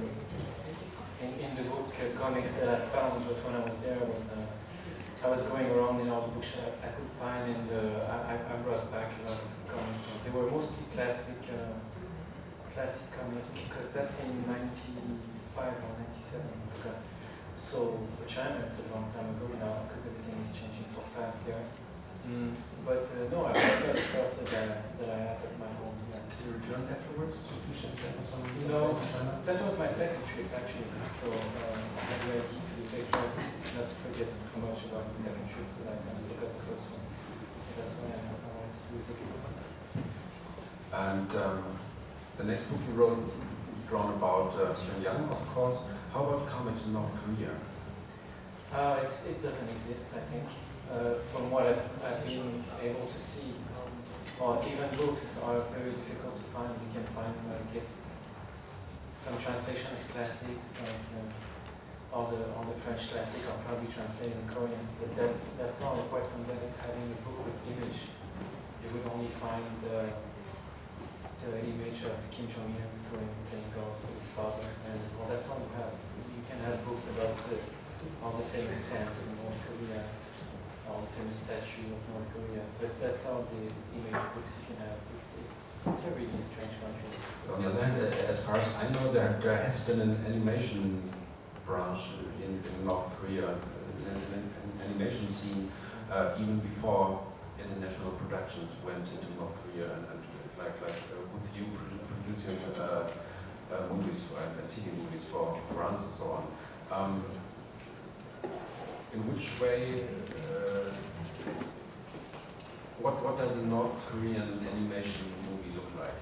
in, in the book uh, comics that I found, but when I was there, I was uh, I was going around in all the books I, I could find, and uh, I, I I brought back a lot of comics. They were mostly classic uh, classic comics because that's in '95 or '97, I forgot. So for China, it's a long time ago now because everything is changing so fast there. Mm, but uh, no, I have got stuff that I, that I have at my home. Yeah. Did you return afterwards to Shenzhen or something? No, that was my second trip actually. So um, I had the idea to take rest, not to forget too much about the second trip because I kind of forgot the first one. So that's why I, I wanted to do it again. And um, the next book you wrote, drawn about uh, Pyongyang, of course. How about comics in North Korea? Uh, it doesn't exist, I think, uh, from what I've, I've been able to see. Um, or even books are very difficult to find. You can find, I guess, some translation of classics, like uh, all the all the French classics are probably translated in Korean, but that's that's not apart from that having a book with image. You would only find uh, the image of Kim Jong Il going playing golf with his father, and well, that's all you have. You can have books about the, all the famous stamps in North Korea, all the famous statue of North Korea, but that's all the image books you can have. It's, it's a really strange country. On the other hand, as far as I know, there, there has been an animation branch in, in North Korea, an, an, an animation scene, uh, even before international productions went into North Korea, and, and like like uh, you produ- producing uh, uh, movies for, and TV movies for France and so on. Um, in which way? Uh, what what does a North Korean animation movie look like?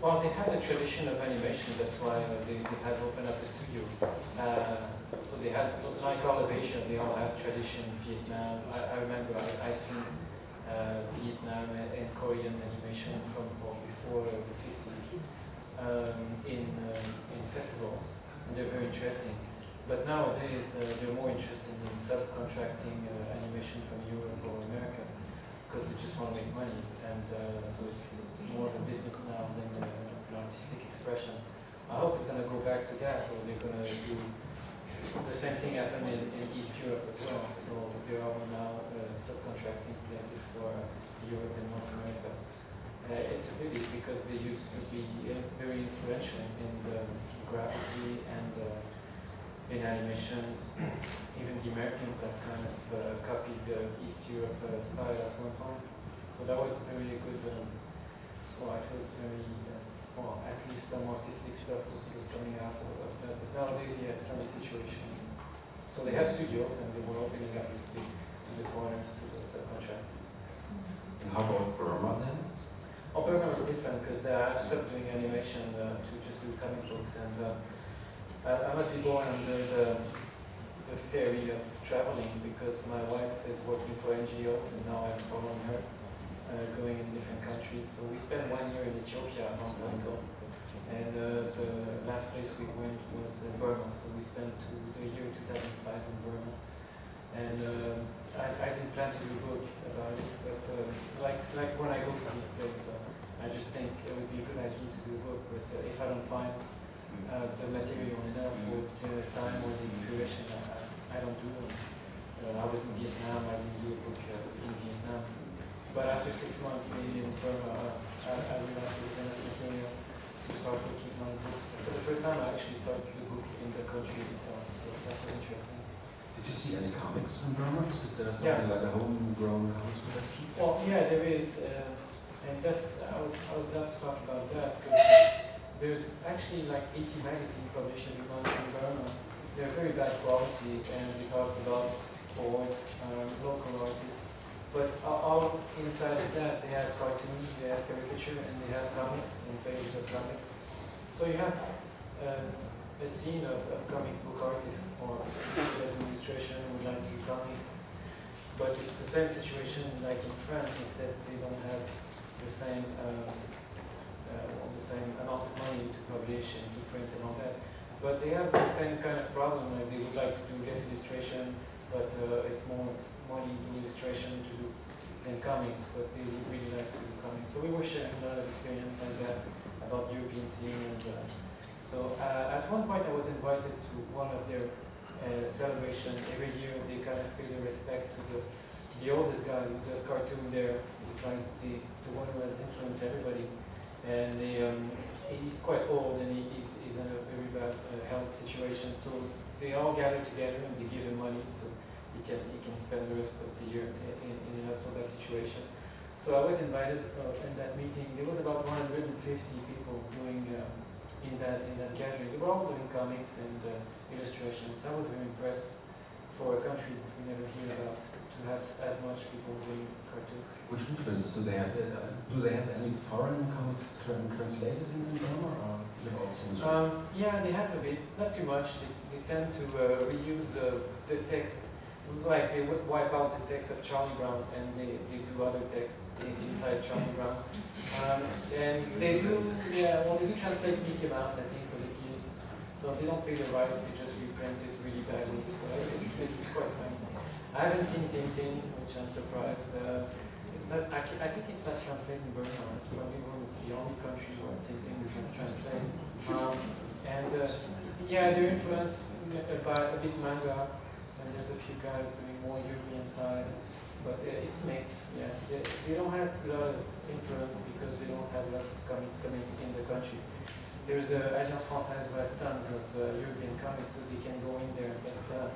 Well, they had a tradition of animation, that's why uh, they, they had opened up a studio. Uh, so they had, like all of Asia, they all have tradition, Vietnam. I, I remember I, I've seen uh, Vietnam and, and Korean animation from uh, the 50s um, in, uh, in festivals, and they're very interesting. But nowadays, uh, they're more interested in subcontracting uh, animation from Europe or America because they just want to make money, and so it's, it's more of a business now than an artistic expression. I hope it's going to go back to that, or they're going to do the same thing happen in, in East Europe as well. So there are now uh, subcontracting places for Europe and North America. Uh, it's a pity because they used to be uh, very influential in the graffiti and uh, in animation. Even the Americans have kind of copied the East Europe style at one point. So that was very good. Um, well, it was very, well, at least some artistic stuff was, was coming out of, of that. But nowadays, yeah, it's some situation. So they have studios and they were opening up to the, to the foreigners, to the subcontract. And how about Burma then? Burma was different because I've stopped doing animation uh, to just do comic books and uh, I, I must be born under the, the theory of traveling because my wife is working for NGOs and now I'm following her, uh, going in different countries. So we spent one year in Ethiopia time ago. And uh, the last place we went was Burma, so we spent two, the year 2005 in Burma. And uh, I, I didn't plan to do a book about it, but uh, like, like when I go to this place, uh, I just think it would be a good idea to do a book, but uh, if I don't find uh, the material enough or the time or the inspiration, I, I, don't do it. Uh, I was in Vietnam, I didn't do a book uh, in Vietnam. But after six months, maybe in Burma, uh, I, I realized there was enough material to start working on books. For the first time, I actually started the book in the country itself, so that was interesting. Did you see any comics in Burma? Is there something Yeah. like a homegrown comics production? Well, yeah, there is, uh, and that's I was I was glad to talk about that because there's actually like 80 magazines published every month in Burma. They're very bad quality, and it talks about sports, um, local artists. But all inside of that, they have cartoons, they have caricature, and they have comics and pages of comics. So you have um, a scene of, of comic book artists or illustration who like to do comics. But it's the same situation like in France, except they don't have the same um, uh, the same amount of money to publish and to print and all that. But they have the same kind of problem. Like they would like to do less illustration, but uh, it's more money to illustration to do than comics. But they would really like to do comics. So we were sharing a lot of experience like that about European scene. And uh, so uh, at one point, I was invited to one of their uh, celebration every year. They kind of pay their respect to the the oldest guy who does cartoon there. He's like the, the one who has influenced everybody. And they, um, he's quite old and he, he's, he's in a very bad uh, health situation. So they all gather together and they give him money so he can, he can spend the rest of the year in, in a not so bad situation. So I was invited uh, in that meeting. There was about 150 people doing uh, in that in that gathering. They were all doing comics and uh, illustrations. I was very impressed for a country that we never hear about to have as much people doing cartoon. Which influences do they have? Uh, do they have any foreign comics translated in Burma, or is it all censored? Um, yeah, they have a bit, not too much. They, they tend to uh, reuse uh, the text. Like they would wipe out the text of Charlie Brown and they, they do other text in- inside Charlie Brown. Um, and they do, yeah, well, they do translate Mickey Mouse, I think, for the kids. So they don't pay the rights, they just reprint it really badly. So it's, it's quite funny. I haven't seen Tintin, which I'm surprised. Uh, it's not, I, I think it's not translated in Burma. It's probably one of the only countries where Tintin is not translated. Um, and uh, yeah, they're influenced by a bit manga, and there's a few guys doing more European style. But uh, it's mixed, yeah. They, they don't have a lot of influence because they don't have lots of comics coming in the country. There's the Alliance Française who has tons of uh, European comics, so they can go in there. But uh,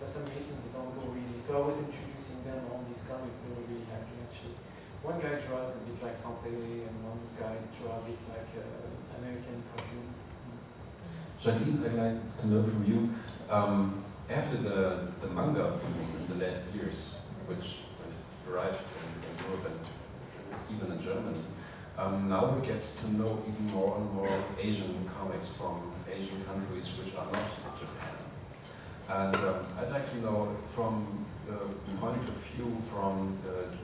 for some reason, they don't go really. So I was introducing them on these comics. They were really happy actually. One guy draws a bit like Saint-Péry, and one guy draws a bit like uh, American cartoons. Janine, I'd like to know from you, um, after the, the manga in the last years, which arrived in, in Europe and even in Germany, um, now we get to know even more and more Asian comics from Asian countries which are not Japan. And um, I'd like to know from the point of view from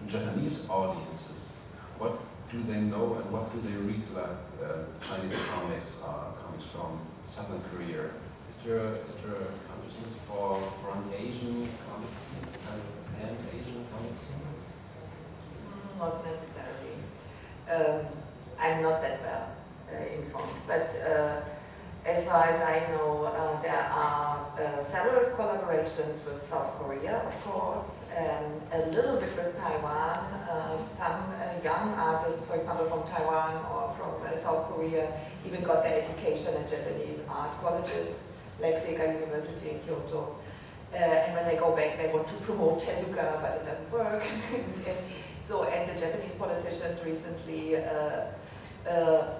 Japanese audiences, what do they know and what do they read like uh, Chinese comics are comics from Southern Korea? Is there, is there a for, for an Asian comic scene, kind of pan-Asian comic scene? Mm, Not necessarily. Um, I'm not that well uh, informed, but uh, as far as I know, uh, there are uh, several collaborations with South Korea, of course, and a little bit with Taiwan. Uh, some uh, young artists, for example, from Taiwan or from uh, South Korea, even got their education at Japanese art colleges, like Seika University in Kyoto. Uh, and when they go back, they want to promote Tezuka, but it doesn't work. and so, and the Japanese politicians recently uh, uh,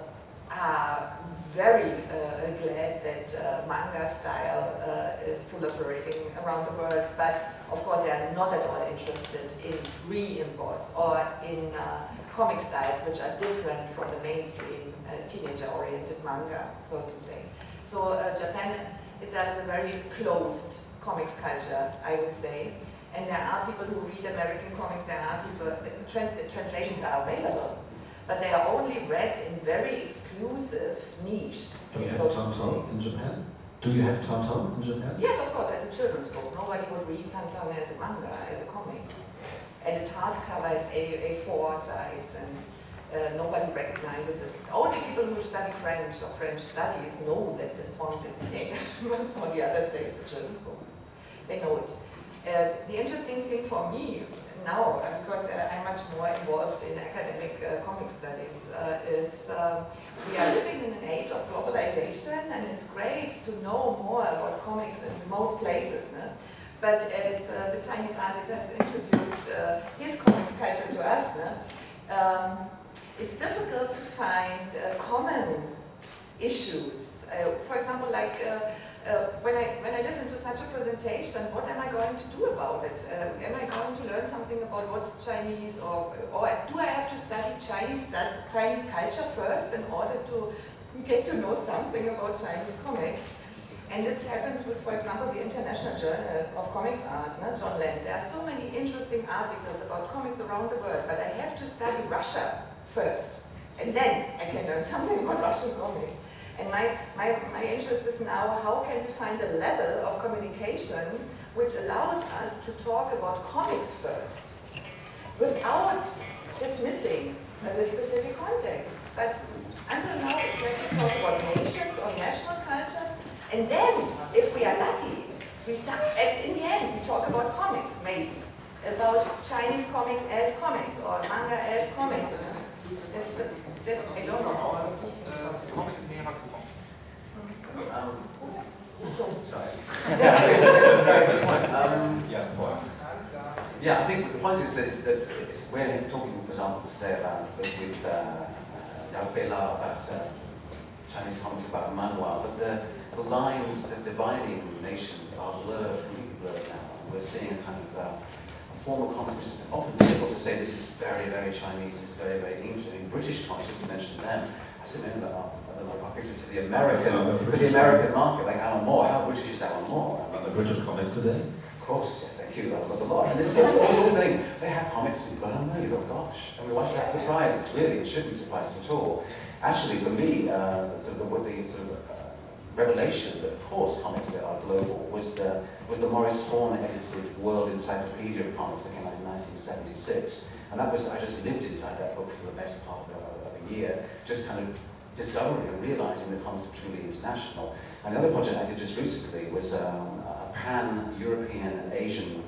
are very uh, glad that manga style is proliferating around the world, but of course they are not at all interested in re-imports or in comic styles which are different from the mainstream teenager-oriented manga, so to say. So uh, Japan is a very closed comics culture, I would say. And there are people who read American comics, there are people, tran translations are available, but they are only read in very exclusive niches. Do you have so to say. Tantan in Japan? Do you have Tantan in Japan? Yes, of course, as a children's book. Nobody would read Tantan as a manga, as a comic. And it's hardcover, it's A, A4 size, and uh, nobody recognizes it. Only people who study French or French studies know that this font is in On the other side, it's a German book. They know it. Uh, the interesting thing for me now, uh, because uh, I'm much more involved in academic uh, comic studies, uh, is uh, we are living in an age of globalization, and it's great to know more about comics in remote places. No? But as the Chinese artist has introduced his comics culture to us, no? um, it's difficult to find uh, common issues. Uh, for example, like uh, uh, when I when I listen to such a presentation, what am I going to do about it? Uh, am I going to learn something about what's Chinese, or or do I have to study Chinese Chinese culture first in order to get to know something about Chinese comics? And this happens with, for example, the International Journal of Comics Art, no? John Lent. There are so many interesting articles about comics around the world, but I have to study Russia first, and then I can learn something about Russian comics. And my, my, my interest is now how can we find a level of communication which allows us to talk about comics first without dismissing the specific context. But until now, it's like we talk about nations or national cultures, and then, if we are lucky, we some, in the end, we talk about comics, maybe about Chinese comics as comics or manga as comics. Yeah, I think the point is that, it's, that it's, we're talking, for example, today about with, uh, Yao about uh, Chinese comics about manhwa, but the, the lines dividing nations are blurred, blurred now. We're seeing a kind of uh, a form of comics which is often difficult to say this is very, very Chinese, this is very, very English. I mean, British comics, just to mention them, I said are, are, are for the American, Yeah, the for the American market, like Alan Moore. How British is Alan Moore? I mean, the British comics today? Of course, yes, they're cute. That was a lot. And this is also the thing. They have comics in no, you go, gosh. And we watch that surprise. It's really, it shouldn't surprise us at all. Actually, for me, uh, sort of the, the sort of uh, revelation that, of course, comics that are global was the was the Maurice Horn edited World Encyclopedia of Comics that came out in 1976. And that was, I just lived inside that book for the best part of, of a year, just kind of discovering and realizing that comics are truly international. And the project I did just recently was um, a pan-European and Asian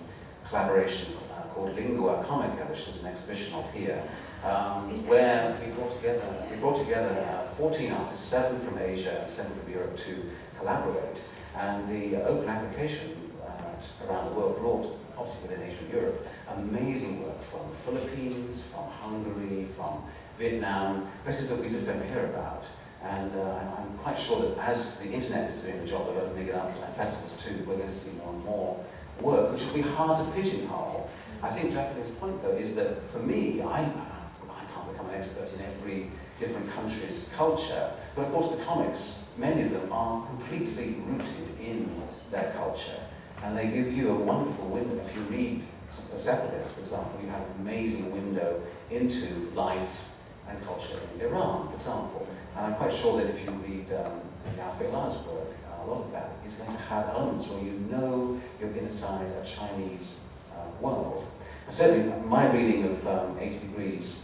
collaboration uh, called Lingua Comica, which is an exhibition up here, um, where we brought together we brought together uh, 14 artists, seven from Asia, and seven from Europe, to collaborate. And the open application uh, around the world brought, obviously within Asia and Europe, amazing work from the Philippines, from Hungary, from Vietnam, places that we just don't hear about. And uh, I'm quite sure that as the internet is doing the job of opening it up to festivals too, we're going to see more and more work, which will be hard to pigeonhole. I think Jacqueline's point, though, is that for me, I, I can't become an expert in every different countries' culture, but of course the comics, many of them are completely rooted in their culture, and they give you a wonderful window. If you read Persepolis, for example, you have an amazing window into life and culture in Iran, for example. And I'm quite sure that if you read um, Yao work, uh, a lot of that is going to have elements where you know you're inside a Chinese uh, world. Certainly, my reading of um, 80 Degrees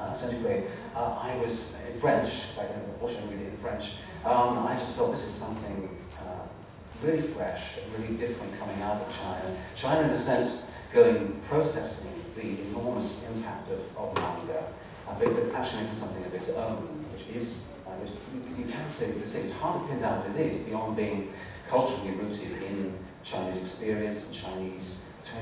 uh, Centigrade, uh, I was in French, because I can unfortunately read in French. Um, I just felt this is something uh, really fresh, really different coming out of China. China, in a sense, going processing the enormous impact of, of manga, uh, but, but actually into something of its own, which is, uh, which you, you can say, it's hard to pin down what it is beyond being culturally rooted in Chinese experience and Chinese,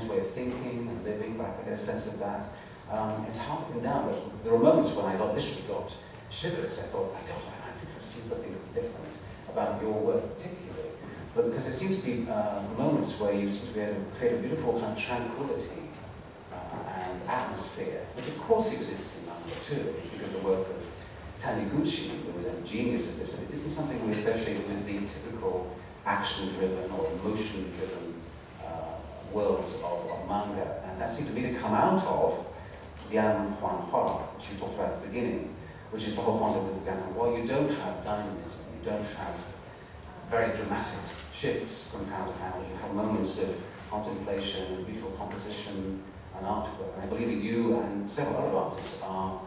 way of thinking and living, I get a sense of that. Um, it's hard to pin down, but there were moments when I got, literally got shivers. I thought, my God, I think I've seen something that's different about your work particularly. But because there seem to be uh, moments where you seem to be able to create a beautiful kind of tranquility uh, and atmosphere, which of course exists in manga too. If you think of the work of Taniguchi, who was a genius at this, and it isn't something we associate with the typical action-driven or emotion-driven uh, worlds of, of manga. And that seemed to me to come out of Lian Huanhua, which you talked about at the beginning, which is the whole concept of the Lian Huanhua. You don't have dynamism, you don't have very dramatic shifts from panel to panel. You have moments of contemplation and beautiful composition and artwork. And I believe that you and several other artists are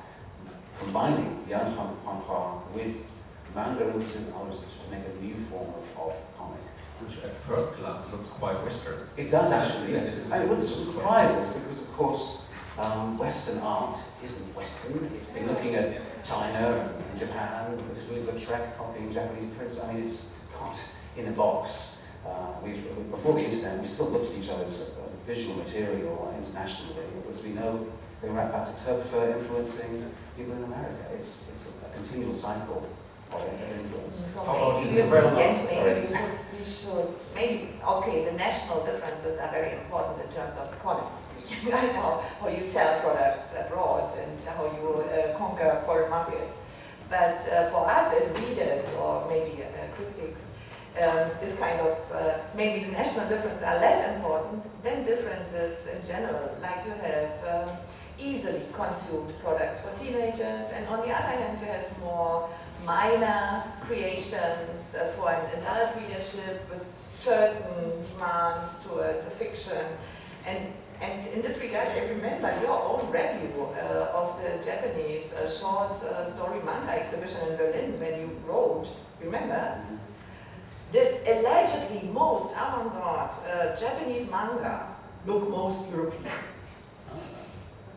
combining Lian Huanhua with manga and others to make a new form of, of comic. Which at first glance looks quite Western. It does actually, yeah. And it wouldn't surprise us because, of course, um, Western art isn't Western. It's been looking at China and Japan, with Toulouse-Lautrec copying Japanese prints. I mean, it's not in a box. Uh, we, before the internet, we still looked at each other's uh, visual material internationally, because we know they were back to Töpffer influencing people in America. It's, it's a, a continual cycle of influence. So Oh, maybe you, a very long yes, maybe should, we should, maybe, okay, the national differences are very important in terms of economy. like how, how you sell products abroad and how you uh, conquer foreign markets. But uh, for us as readers or maybe uh, critics, um, this kind of, uh, maybe the national differences are less important than differences in general, like you have um, easily consumed products for teenagers, and on the other hand, you have more minor creations for an adult readership with certain demands towards a fiction. And, and in this regard, I remember your own review uh, of the Japanese uh, short uh, story manga exhibition in Berlin when you wrote, remember? This allegedly most avant-garde uh, Japanese manga look most European.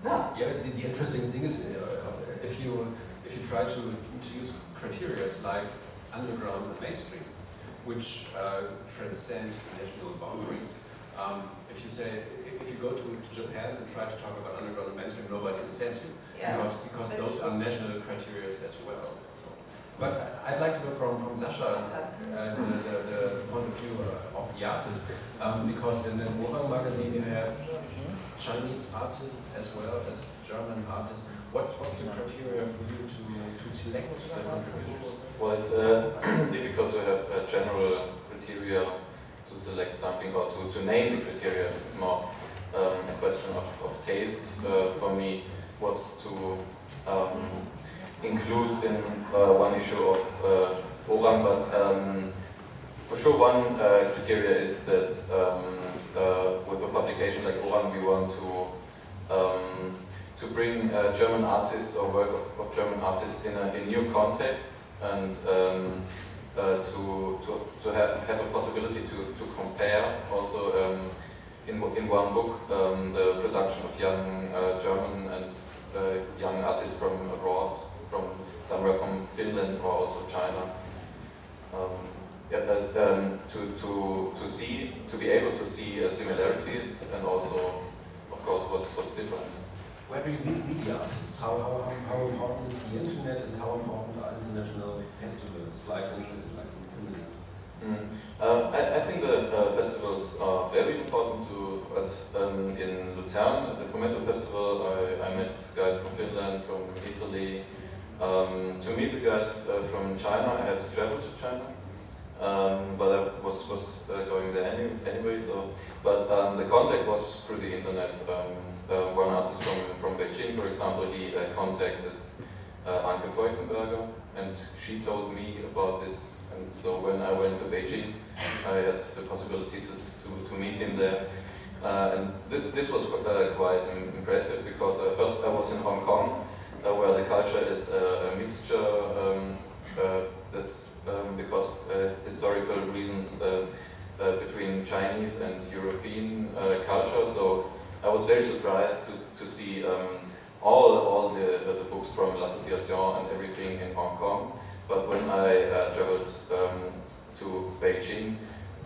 No. Yeah, the, the interesting thing is, uh, if you if you try to use criteria like underground and mainstream, which uh, transcend national boundaries, um, if you say if you go to, to Japan and try to talk about underground and mainstream, nobody understands you Yeah, because because that's those true. are national criteria as well. So, but I'd like to go from from Sascha and uh, the, the point of view uh, of the artist, um, because in the Orang magazine you have Chinese artists as well as German artists. What's what's the criteria for you to to select the contributors? Well, it's uh, difficult to have a general criteria to select something or to, to name the criteria. It's more um, question of, of taste uh, for me. What's to um, include in uh, one issue of uh, Orang, but um, for sure one uh, criteria is that um, uh, with a publication like Orang, we want to um, to bring uh, German artists or work of, of German artists in a new context and um, uh, to, to, to have, have a possibility to, to compare also um, in, in one book um, the production of young uh, German and uh, young artists from abroad, from somewhere from Finland or also China. Um, yeah, um, to, to, to see, to be able to see uh, similarities and also, of course, what's, what's different. Where do you meet media artists? How, how, how important is the internet and how important are international festivals like like? Mm. Uh, I, I think the uh, festivals are very important to us. Um, in Luzern, at the Fumetto Festival, I, I met guys from Finland, from Italy. Um, to meet the guys uh, from China, I had to travel to China. Um, but I was, was uh, going there any, anyway, so. But um, the contact was through the internet. Um, uh, one artist from, from Beijing, for example, he uh, contacted Anke Feuchtenberger, and she told me about this. And so when I went to Beijing, I had the possibility to, to, to meet him there. Uh, and this, this was uh, quite impressive because uh, first I was in Hong Kong, uh, where the culture is uh, a mixture um, uh, that's um, because of historical reasons between Chinese and European culture. So I was very surprised to, to see um, all, all the, the books from L'Association and everything in Hong Kong. But when I uh, traveled um, to Beijing,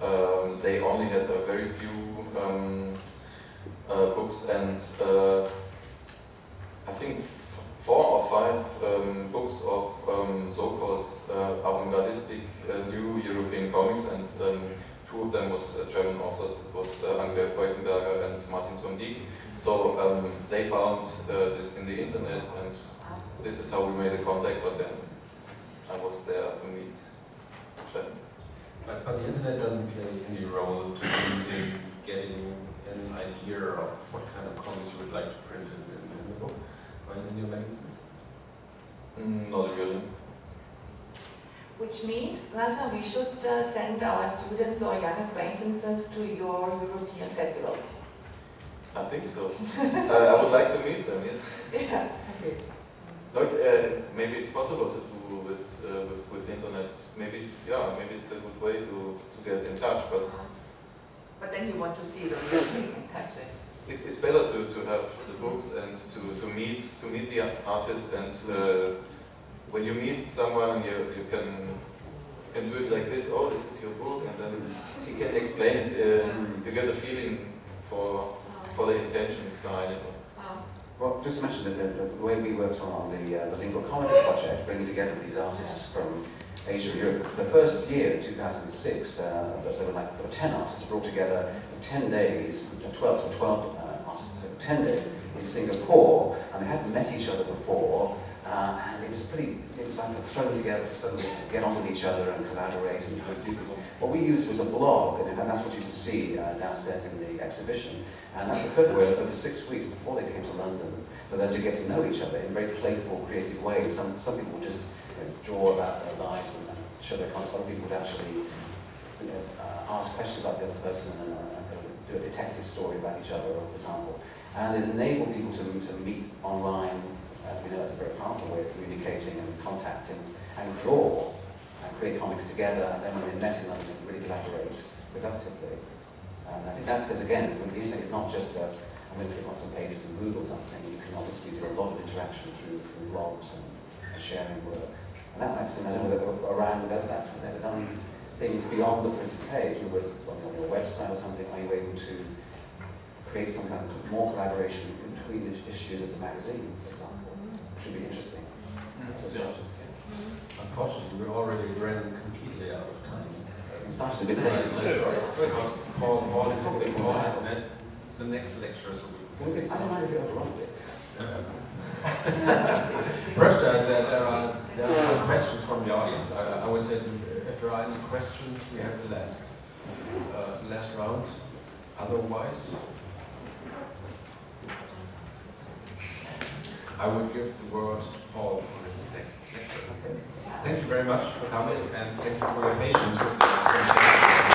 um, they only had a very few um, uh, books and uh, I think four or five um, books of um, so-called uh, avant-gardistic uh, new European comics and um, two of them was uh, German authors. It was uh, Anke Feuchtenberger and Martin tom Dieck. So they found this in the internet and this is how we made a contact, but then I was there to meet them. But, but the internet doesn't play any role to in getting an idea of what kind of comics you would like to print in, in, in the book or in your magazines. Mm, not really. Which means, Sascha, we should uh, send our students or young acquaintances to your European festivals. I think so. uh, I would like to meet them. Yeah. Yeah. Okay. Like, uh, maybe it's possible to do with, uh, with with the internet. Maybe it's yeah. Maybe it's a good way to, to get in touch. But But then you want to see the real thing and touch it. it's, it's better to, to have the books and to, to meet to meet the artist and uh, when you meet someone you, you can you can do it like this. Oh, this is your book, and then he can explain it. Uh, you get a feeling for for the intentions behind it. Well, just to mention that the, the way we worked on the, uh, the Lingua Comica project, bringing together these artists from Asia and Europe. The first year, 2006, uh, there were like there were 10 artists brought together in 10 days, 12 to 12 uh, artists, 10 days in Singapore, and they hadn't met each other before, uh, and it was pretty, it was like thrown together to suddenly get on with each other and collaborate and do. What we used was a blog, and that's what you can see uh, downstairs in the exhibition. And that's a way, there six weeks before they came to London, for them to get to know each other in very playful, creative ways. Some, some people would just you know, draw about their lives and, and show their concepts. Other people would actually you know, uh, ask questions about the other person and uh, do a detective story about each other, for example. And it enabled people to, to meet online, as we know, that's a very powerful way of communicating and contacting, and draw create comics together. And then when they met in London, really collaborate productively. And I think that, because again, when the internet is not just a, I'm going to click on some pages and Google or something, you can obviously do a lot of interaction through, through blogs and, and sharing work. And that makes I don't know whether does that, has ever done things beyond the printed page, other words, on your website or something, are you able to create some kind of more collaboration between issues of the magazine, for example? Which would be interesting. Mm-hmm. Suggestions. Unfortunately, we're already ran completely out of time. It started a bit late. Sorry. Paul, Paul, Paul has the next, the next lecture, so we. I don't mind if you overrun it. Perhaps there, there, there are there are some questions from the audience. I, I would say if there are any questions, we have the last uh, last round. Otherwise, I would give the word to Paul for his next lecture. Thank you very much for coming and thank you for your patience.